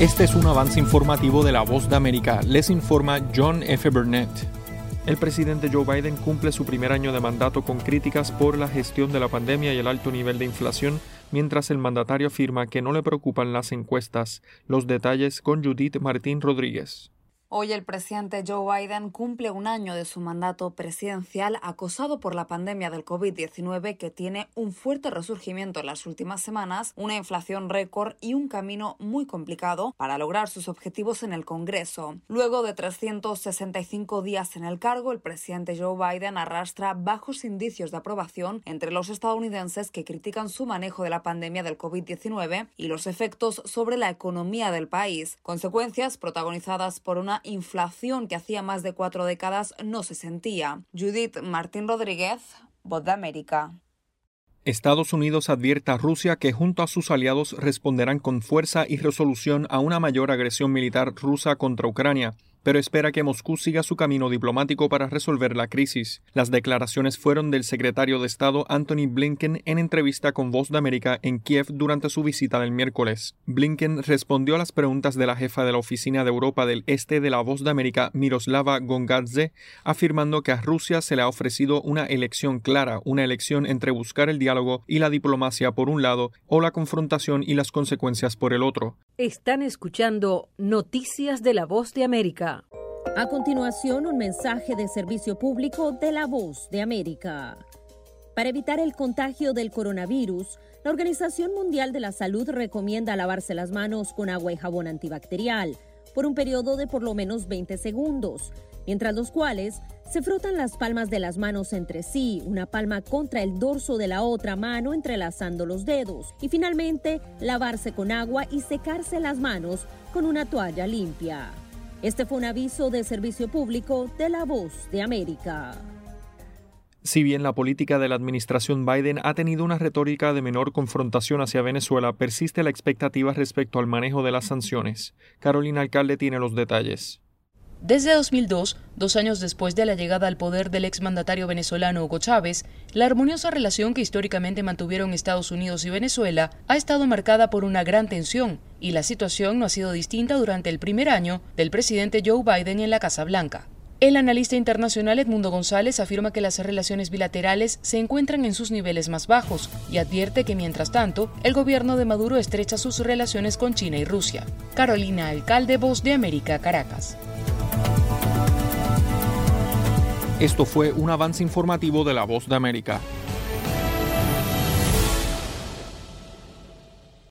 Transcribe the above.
Este es un avance informativo de La Voz de América. Les informa John F. Burnett. El presidente Joe Biden cumple su primer año de mandato con críticas por la gestión de la pandemia y el alto nivel de inflación, mientras el mandatario afirma que no le preocupan las encuestas. Los detalles con Judith Martín Rodríguez. Hoy el presidente Joe Biden cumple un año de su mandato presidencial acosado por la pandemia del COVID-19 que tiene un fuerte resurgimiento en las últimas semanas, una inflación récord y un camino muy complicado para lograr sus objetivos en el Congreso. Luego de 365 días en el cargo, el presidente Joe Biden arrastra bajos indicios de aprobación entre los estadounidenses que critican su manejo de la pandemia del COVID-19 y los efectos sobre la economía del país, consecuencias protagonizadas por una inflación que hacía más de cuatro décadas no se sentía. Judith Martín Rodríguez, Voz de América. Estados Unidos advierte a Rusia que junto a sus aliados responderán con fuerza y resolución a una mayor agresión militar rusa contra Ucrania pero espera que Moscú siga su camino diplomático para resolver la crisis. Las declaraciones fueron del secretario de Estado Anthony Blinken en entrevista con Voz de América en Kiev durante su visita del miércoles. Blinken respondió a las preguntas de la jefa de la Oficina de Europa del Este de la Voz de América, Miroslava Gongadze, afirmando que a Rusia se le ha ofrecido una elección clara, una elección entre buscar el diálogo y la diplomacia por un lado o la confrontación y las consecuencias por el otro. Están escuchando Noticias de la Voz de América. A continuación, un mensaje de servicio público de la Voz de América. Para evitar el contagio del coronavirus, la Organización Mundial de la Salud recomienda lavarse las manos con agua y jabón antibacterial por un periodo de por lo menos 20 segundos, mientras los cuales se frotan las palmas de las manos entre sí, una palma contra el dorso de la otra mano entrelazando los dedos y finalmente lavarse con agua y secarse las manos con una toalla limpia. Este fue un aviso de servicio público de la voz de América. Si bien la política de la administración Biden ha tenido una retórica de menor confrontación hacia Venezuela, persiste la expectativa respecto al manejo de las sanciones. Carolina Alcalde tiene los detalles. Desde 2002, dos años después de la llegada al poder del exmandatario venezolano Hugo Chávez, la armoniosa relación que históricamente mantuvieron Estados Unidos y Venezuela ha estado marcada por una gran tensión, y la situación no ha sido distinta durante el primer año del presidente Joe Biden en la Casa Blanca. El analista internacional Edmundo González afirma que las relaciones bilaterales se encuentran en sus niveles más bajos y advierte que mientras tanto el gobierno de Maduro estrecha sus relaciones con China y Rusia. Carolina Alcalde, Voz de América, Caracas. Esto fue un avance informativo de La Voz de América.